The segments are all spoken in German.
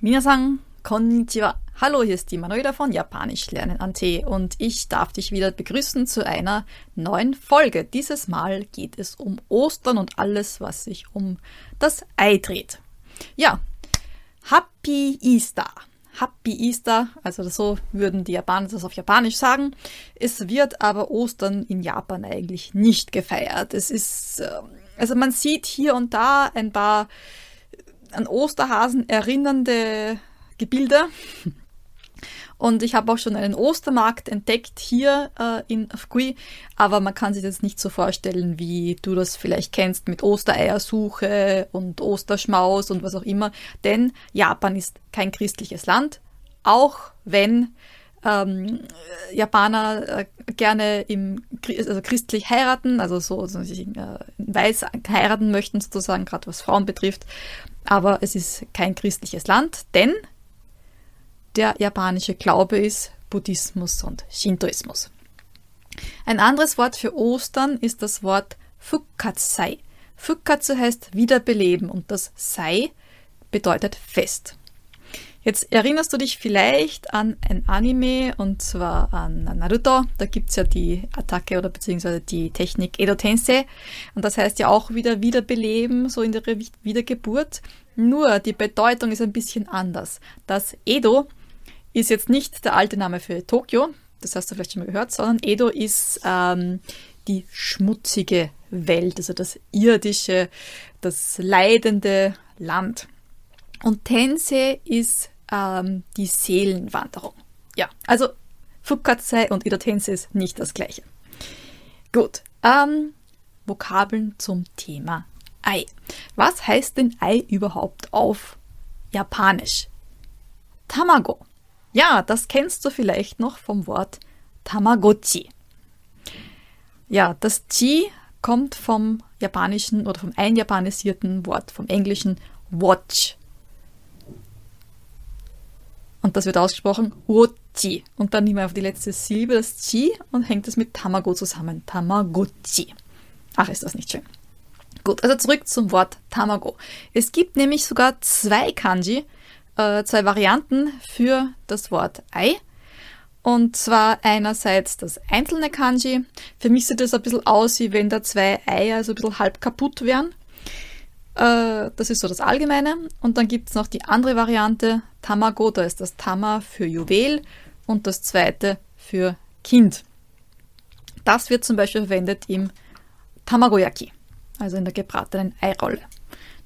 Minasan, konnichiwa. Hallo, hier ist die Manuela von Japanisch lernen an T und ich darf dich wieder begrüßen zu einer neuen Folge. Dieses Mal geht es um Ostern und alles, was sich um das Ei dreht. Ja, Happy Easter. Happy Easter, also so würden die Japaner das auf Japanisch sagen. Es wird aber Ostern in Japan eigentlich nicht gefeiert. Es ist, ähm, also man sieht hier und da ein paar an Osterhasen erinnernde Gebilde. Und ich habe auch schon einen Ostermarkt entdeckt hier äh, in Fukui, aber man kann sich das nicht so vorstellen, wie du das vielleicht kennst mit Ostereiersuche und Osterschmaus und was auch immer. Denn Japan ist kein christliches Land, auch wenn ähm, Japaner äh, gerne im, also christlich heiraten, also so, so äh, weiß heiraten möchten sozusagen, gerade was Frauen betrifft. Aber es ist kein christliches Land, denn der japanische Glaube ist Buddhismus und Shintoismus. Ein anderes Wort für Ostern ist das Wort Fukatsei. Fukatsu heißt wiederbeleben und das Sei bedeutet Fest. Jetzt erinnerst du dich vielleicht an ein Anime und zwar an Naruto. Da gibt es ja die Attacke oder beziehungsweise die Technik Edo Tensei. Und das heißt ja auch wieder wiederbeleben, so in der Wiedergeburt. Nur die Bedeutung ist ein bisschen anders. Das Edo ist jetzt nicht der alte Name für Tokio, das hast du vielleicht schon mal gehört, sondern Edo ist ähm, die schmutzige Welt, also das irdische, das leidende Land. Und Tensei ist ähm, die Seelenwanderung. Ja, also Fukatsei und Idatense ist nicht das gleiche. Gut, ähm, Vokabeln zum Thema Ei. Was heißt denn Ei überhaupt auf Japanisch? Tamago. Ja, das kennst du vielleicht noch vom Wort Tamagotchi. Ja, das Chi kommt vom japanischen oder vom einjapanisierten Wort, vom englischen Watch. Und das wird ausgesprochen Wochi. Und dann nehmen wir auf die letzte Silbe das Chi und hängt es mit Tamago zusammen. Tamagotchi. Ach, ist das nicht schön. Gut, also zurück zum Wort Tamago. Es gibt nämlich sogar zwei Kanji, äh, zwei Varianten für das Wort Ei. Und zwar einerseits das einzelne Kanji. Für mich sieht das ein bisschen aus, wie wenn da zwei Eier so ein bisschen halb kaputt wären. Äh, das ist so das Allgemeine. Und dann gibt es noch die andere Variante, Tamago, da ist das Tama für Juwel und das zweite für Kind. Das wird zum Beispiel verwendet im Tamagoyaki, also in der gebratenen Eirolle.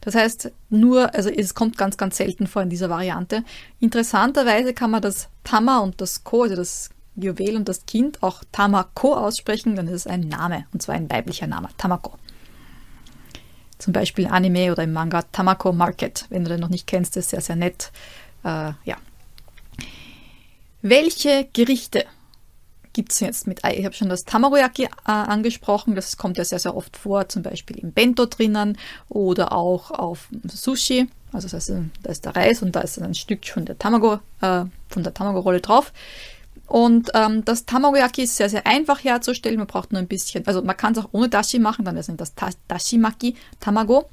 Das heißt, nur, also es kommt ganz, ganz selten vor in dieser Variante. Interessanterweise kann man das Tama und das Ko, also das Juwel und das Kind, auch Tamako aussprechen, dann ist es ein Name, und zwar ein weiblicher Name, Tamako. Zum Beispiel Anime oder im Manga Tamako Market. Wenn du den noch nicht kennst, ist sehr, sehr nett. Äh, ja. Welche Gerichte gibt es jetzt mit Ei? Ich habe schon das Tamagoyaki äh, angesprochen. Das kommt ja sehr, sehr oft vor, zum Beispiel im Bento drinnen oder auch auf Sushi. Also das heißt, da ist der Reis und da ist ein Stück von der Tamago, äh, von der Tamago-Rolle drauf. Und ähm, das Tamagoyaki ist sehr, sehr einfach herzustellen. Man braucht nur ein bisschen, also man kann es auch ohne Dashi machen, dann ist das Dashimaki Tamago.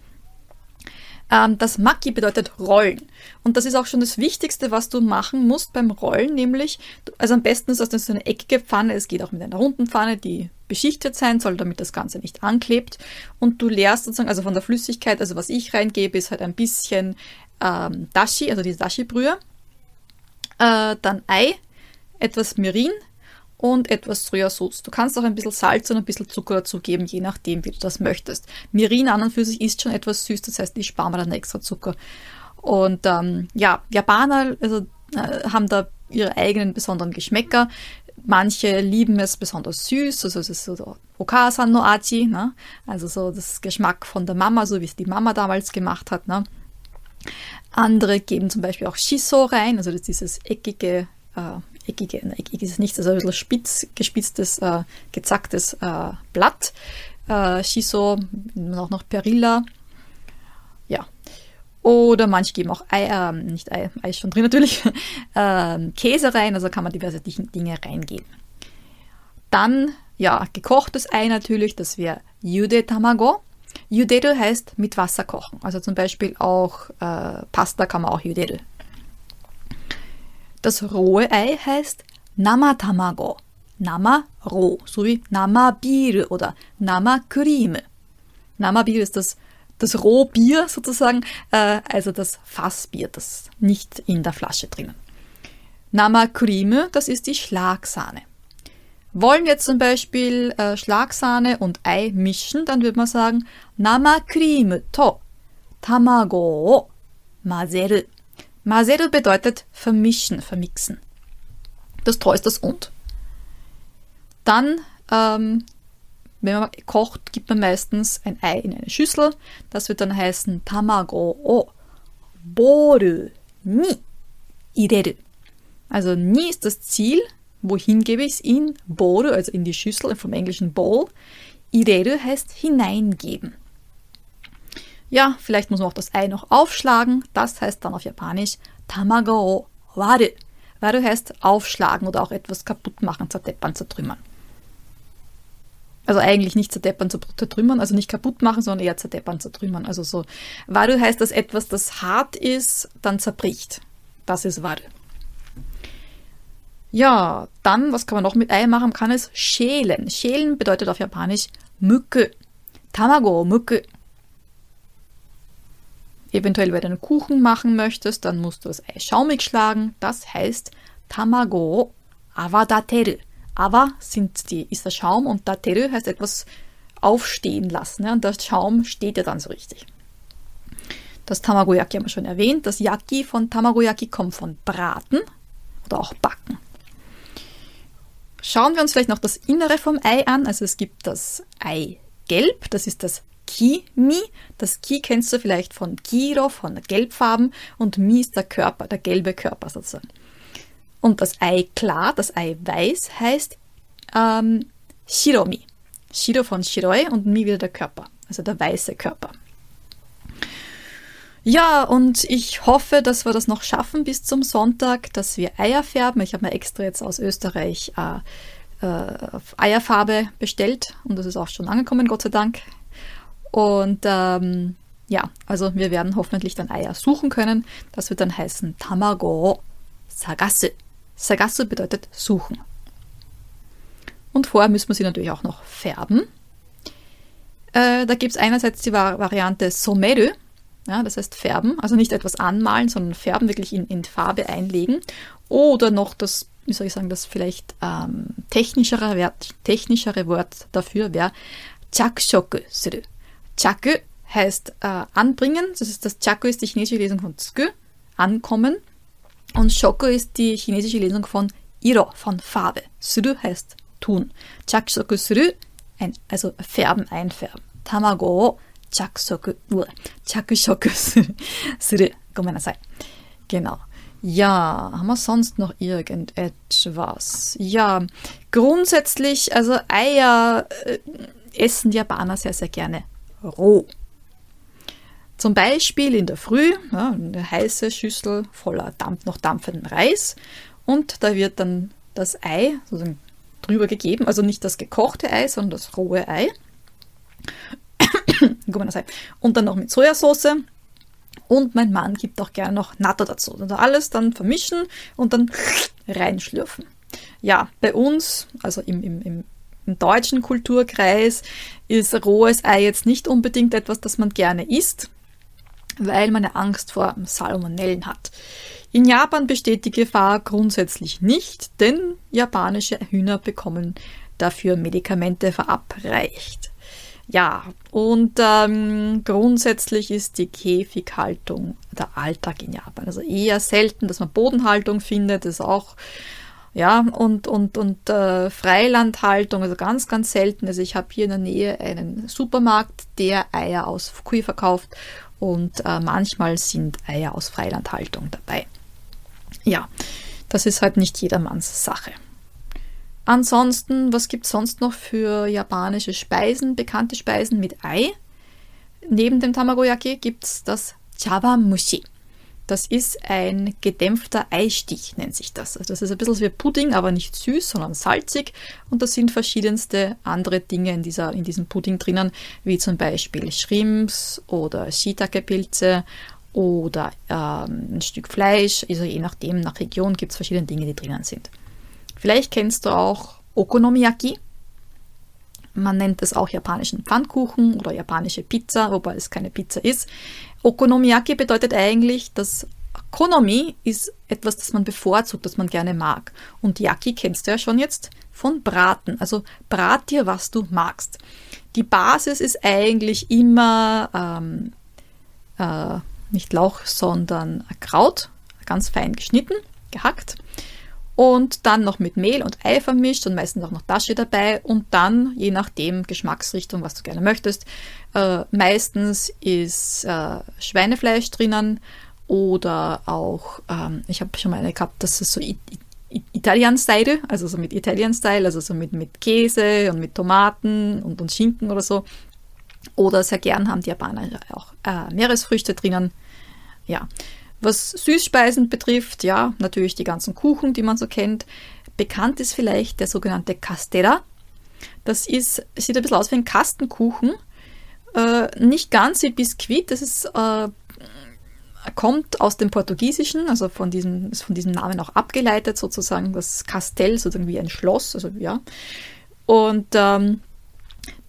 Ähm, das Maki bedeutet Rollen. Und das ist auch schon das Wichtigste, was du machen musst beim Rollen, nämlich, also am besten ist das so eine eckige Pfanne, es geht auch mit einer runden Pfanne, die beschichtet sein soll, damit das Ganze nicht anklebt. Und du leerst sozusagen, also von der Flüssigkeit, also was ich reingebe, ist halt ein bisschen ähm, Dashi, also diese Dashi-Brühe, äh, dann Ei, etwas Mirin und etwas Sojasauce. Du kannst auch ein bisschen Salz und ein bisschen Zucker dazugeben, je nachdem, wie du das möchtest. Mirin an und für sich ist schon etwas süß, das heißt, ich spare mir dann extra Zucker. Und ähm, ja, Japaner also, äh, haben da ihre eigenen besonderen Geschmäcker. Manche lieben es besonders süß, also es ist so Okasan no Achi, ne? also so das Geschmack von der Mama, so wie es die Mama damals gemacht hat. Ne? Andere geben zum Beispiel auch Shiso rein, also das ist dieses eckige äh, eckige, eckig ist es nicht, also ein bisschen spitz, gespitztes, äh, gezacktes äh, Blatt. Äh, Shiso, auch noch Perilla. Ja. Oder manche geben auch Ei, äh, nicht Ei, Ei ist schon drin natürlich, äh, Käse rein, also kann man diverse Dinge reingeben. Dann Ja, gekochtes Ei natürlich, das wäre Yude Tamago. Yuderu heißt mit Wasser kochen. Also zum Beispiel auch äh, Pasta kann man auch Yuderu. Das rohe Ei heißt Nama Tamago. Nama roh, so wie Nama Bier oder Nama Cream. Nama Bier ist das, das Rohbier sozusagen, äh, also das Fassbier, das nicht in der Flasche drinnen. Nama Cream, das ist die Schlagsahne. Wollen wir zum Beispiel äh, Schlagsahne und Ei mischen, dann würde man sagen Nama Cream to Tamago mazeru. Mazeru bedeutet vermischen, vermixen. Das To ist das und. Dann, ähm, wenn man kocht, gibt man meistens ein Ei in eine Schüssel. Das wird dann heißen Tamago o boru ni ireru. Also ni ist das Ziel, wohin gebe ich es? In boru, also in die Schüssel, vom englischen bowl. Ireru heißt hineingeben. Ja, vielleicht muss man auch das Ei noch aufschlagen. Das heißt dann auf Japanisch Tamago waru. Waru heißt aufschlagen oder auch etwas kaputt machen, zerdeppern, zertrümmern. Also eigentlich nicht zerdeppern, zertrümmern, also nicht kaputt machen, sondern eher zerdeppern, zertrümmern. Also so. Waru heißt, dass etwas, das hart ist, dann zerbricht. Das ist Waru. Ja, dann, was kann man noch mit Ei machen? Man kann es schälen. Schälen bedeutet auf Japanisch Mücke. Tamago, Mücke. Eventuell, wenn du einen Kuchen machen möchtest, dann musst du das Ei schaumig schlagen. Das heißt Tamago awadateru. Awa sind die, ist der Schaum und dateru heißt etwas aufstehen lassen. Ja, und der Schaum steht ja dann so richtig. Das Tamagoyaki haben wir schon erwähnt. Das Yaki von Tamagoyaki kommt von Braten oder auch Backen. Schauen wir uns vielleicht noch das Innere vom Ei an. Also es gibt das Eigelb, das ist das Ki-Mi. Das Ki kennst du vielleicht von Kiro, von Gelbfarben und Mi ist der Körper, der gelbe Körper sozusagen. Und das Ei klar, das Ei weiß, heißt ähm, Shiromi. Shiro von Shiroi und Mi wieder der Körper, also der weiße Körper. Ja, und ich hoffe, dass wir das noch schaffen bis zum Sonntag, dass wir Eier färben. Ich habe mir extra jetzt aus Österreich äh, äh, Eierfarbe bestellt und das ist auch schon angekommen, Gott sei Dank. Und ähm, ja, also wir werden hoffentlich dann Eier suchen können. Das wird dann heißen Tamago Sagasu. Sagasu bedeutet suchen. Und vorher müssen wir sie natürlich auch noch färben. Äh, da gibt es einerseits die Variante Someru, ja, das heißt färben, also nicht etwas anmalen, sondern färben, wirklich in, in Farbe einlegen. Oder noch das, wie soll ich sagen, das vielleicht ähm, technischere, Wert, technischere Wort dafür wäre Chakushoku suru. Chaku heißt äh, anbringen, das ist das Chaku ist die chinesische Lesung von Tsuku, ankommen. Und Shoku ist die chinesische Lesung von Iro, von Farbe. Suru heißt tun. Chakushoku suru, ein, also färben, einfärben. Tamago o chakushoku, chakushoku suru. Gomenasai. Genau. Ja, haben wir sonst noch irgendetwas? Ja, grundsätzlich, also Eier äh, essen Japaner sehr, sehr gerne roh. Zum Beispiel in der Früh, ja, eine heiße Schüssel voller Dampf, noch dampfenden Reis und da wird dann das Ei sozusagen drüber gegeben, also nicht das gekochte Ei, sondern das rohe Ei. Und dann noch mit Sojasauce. Und mein Mann gibt auch gerne noch Natto dazu. Also alles dann vermischen und dann reinschlürfen. Ja, bei uns, also im, im, im, im deutschen Kulturkreis, ist rohes Ei jetzt nicht unbedingt etwas, das man gerne isst, weil man eine Angst vor Salmonellen hat. In Japan besteht die Gefahr grundsätzlich nicht, denn japanische Hühner bekommen dafür Medikamente verabreicht. Ja, und ähm, grundsätzlich ist die Käfighaltung der Alltag in Japan. Also eher selten, dass man Bodenhaltung findet, ist auch, ja, und, und, und äh, Freilandhaltung, also ganz, ganz selten. Also ich habe hier in der Nähe einen Supermarkt, der Eier aus Fukui verkauft und äh, manchmal sind Eier aus Freilandhaltung dabei. Ja, das ist halt nicht jedermanns Sache. Ansonsten, was gibt es sonst noch für japanische Speisen, bekannte Speisen mit Ei? Neben dem Tamagoyaki gibt es das Chawamushi. Das ist ein gedämpfter Eistich, nennt sich das. Also das ist ein bisschen wie Pudding, aber nicht süß, sondern salzig. Und da sind verschiedenste andere Dinge in, dieser, in diesem Pudding drinnen, wie zum Beispiel Shrimps oder Shiitake-Pilze oder ähm, ein Stück Fleisch. Also je nachdem, nach Region gibt es verschiedene Dinge, die drinnen sind. Vielleicht kennst du auch Okonomiyaki. Man nennt es auch japanischen Pfannkuchen oder japanische Pizza, wobei es keine Pizza ist. Okonomiyaki bedeutet eigentlich, dass Konomi ist etwas, das man bevorzugt, das man gerne mag. Und Yaki kennst du ja schon jetzt von Braten. Also brat dir, was du magst. Die Basis ist eigentlich immer ähm, äh, nicht Lauch, sondern Kraut, ganz fein geschnitten, gehackt und dann noch mit Mehl und Ei vermischt und meistens auch noch Dashi dabei und dann, je nachdem, Geschmacksrichtung, was du gerne möchtest, äh, meistens ist äh, Schweinefleisch drinnen oder auch, ähm, ich habe schon mal eine gehabt, das ist so Italian-Style, also so mit Italian-Style, also so mit, mit Käse und mit Tomaten und, und Schinken oder so. Oder sehr gern haben die Japaner auch äh, Meeresfrüchte drinnen. Ja, was Süßspeisen betrifft, ja, natürlich die ganzen Kuchen, die man so kennt. Bekannt ist vielleicht der sogenannte Castella. Das ist, sieht ein bisschen aus wie ein Kastenkuchen. Äh, nicht ganz wie Biskuit, das ist, äh, kommt aus dem Portugiesischen, also von diesem, ist von diesem Namen auch abgeleitet, sozusagen das Castell, sozusagen wie ein Schloss, also ja. Und ähm,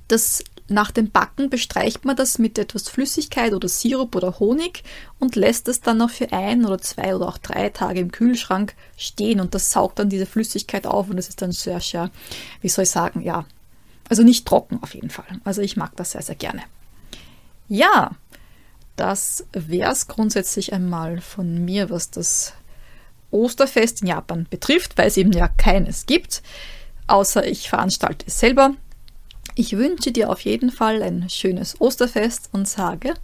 das nach dem Backen bestreicht man das mit etwas Flüssigkeit oder Sirup oder Honig und lässt es dann noch für ein oder zwei oder auch drei Tage im Kühlschrank stehen und das saugt dann diese Flüssigkeit auf und es ist dann sehr, sehr, wie soll ich sagen, ja, also nicht trocken auf jeden Fall. Also ich mag das sehr, sehr gerne. Ja, das wäre es grundsätzlich einmal von mir, was das Osterfest in Japan betrifft, weil es eben ja keines gibt, außer ich veranstalte es selber. Ich wünsche dir auf jeden Fall ein schönes Osterfest und sage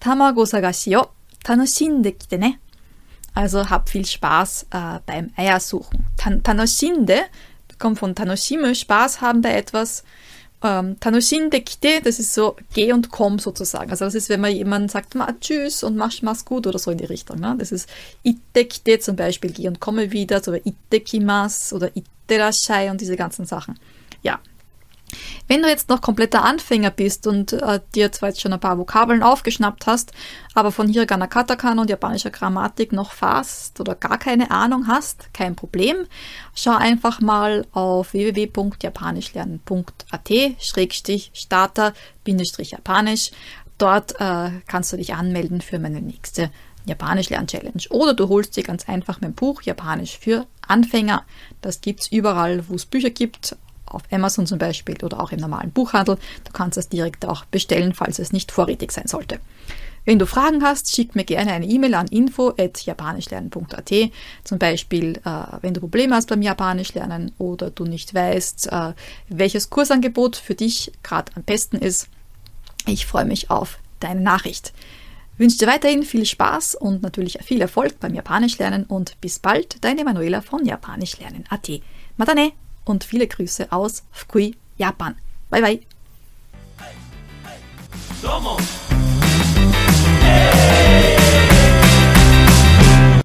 Tamago Sagashi yo tanoshinde kite ne. Also hab viel Spaß äh, beim Eiersuchen. Tan tanoshinde kommt von Tanoshime, Spaß haben bei etwas. Ähm, tanoshinde kite, das ist so geh und komm sozusagen. Also das ist, wenn man jemanden sagt, Ma, tschüss und mach, mach's gut oder so in die Richtung. Ne? Das ist ite kite zum Beispiel, geh und komme wieder, so ite kimas oder rashai und diese ganzen Sachen. Ja, wenn du jetzt noch kompletter Anfänger bist und äh, dir zwar jetzt schon ein paar Vokabeln aufgeschnappt hast, aber von Hiragana Katakana und japanischer Grammatik noch fast oder gar keine Ahnung hast, kein Problem. Schau einfach mal auf www.japanischlernen.at-starter-japanisch. Dort äh, kannst du dich anmelden für meine nächste Japanisch Lern Challenge. Oder du holst dir ganz einfach mein Buch Japanisch für Anfänger. Das gibt es überall, wo es Bücher gibt, auf Amazon zum Beispiel oder auch im normalen Buchhandel. Du kannst es direkt auch bestellen, falls es nicht vorrätig sein sollte. Wenn du Fragen hast, schick mir gerne eine E-Mail an info.japanischlernen.at. Zum Beispiel, äh, wenn du Probleme hast beim Japanisch lernen oder du nicht weißt, äh, welches Kursangebot für dich gerade am besten ist. Ich freue mich auf deine Nachricht. Ich wünsche dir weiterhin viel Spaß und natürlich viel Erfolg beim Japanisch lernen und bis bald, deine Manuela von Japanischlernen.at. Matane! Und viele Grüße aus Fukui, Japan. Bye bye.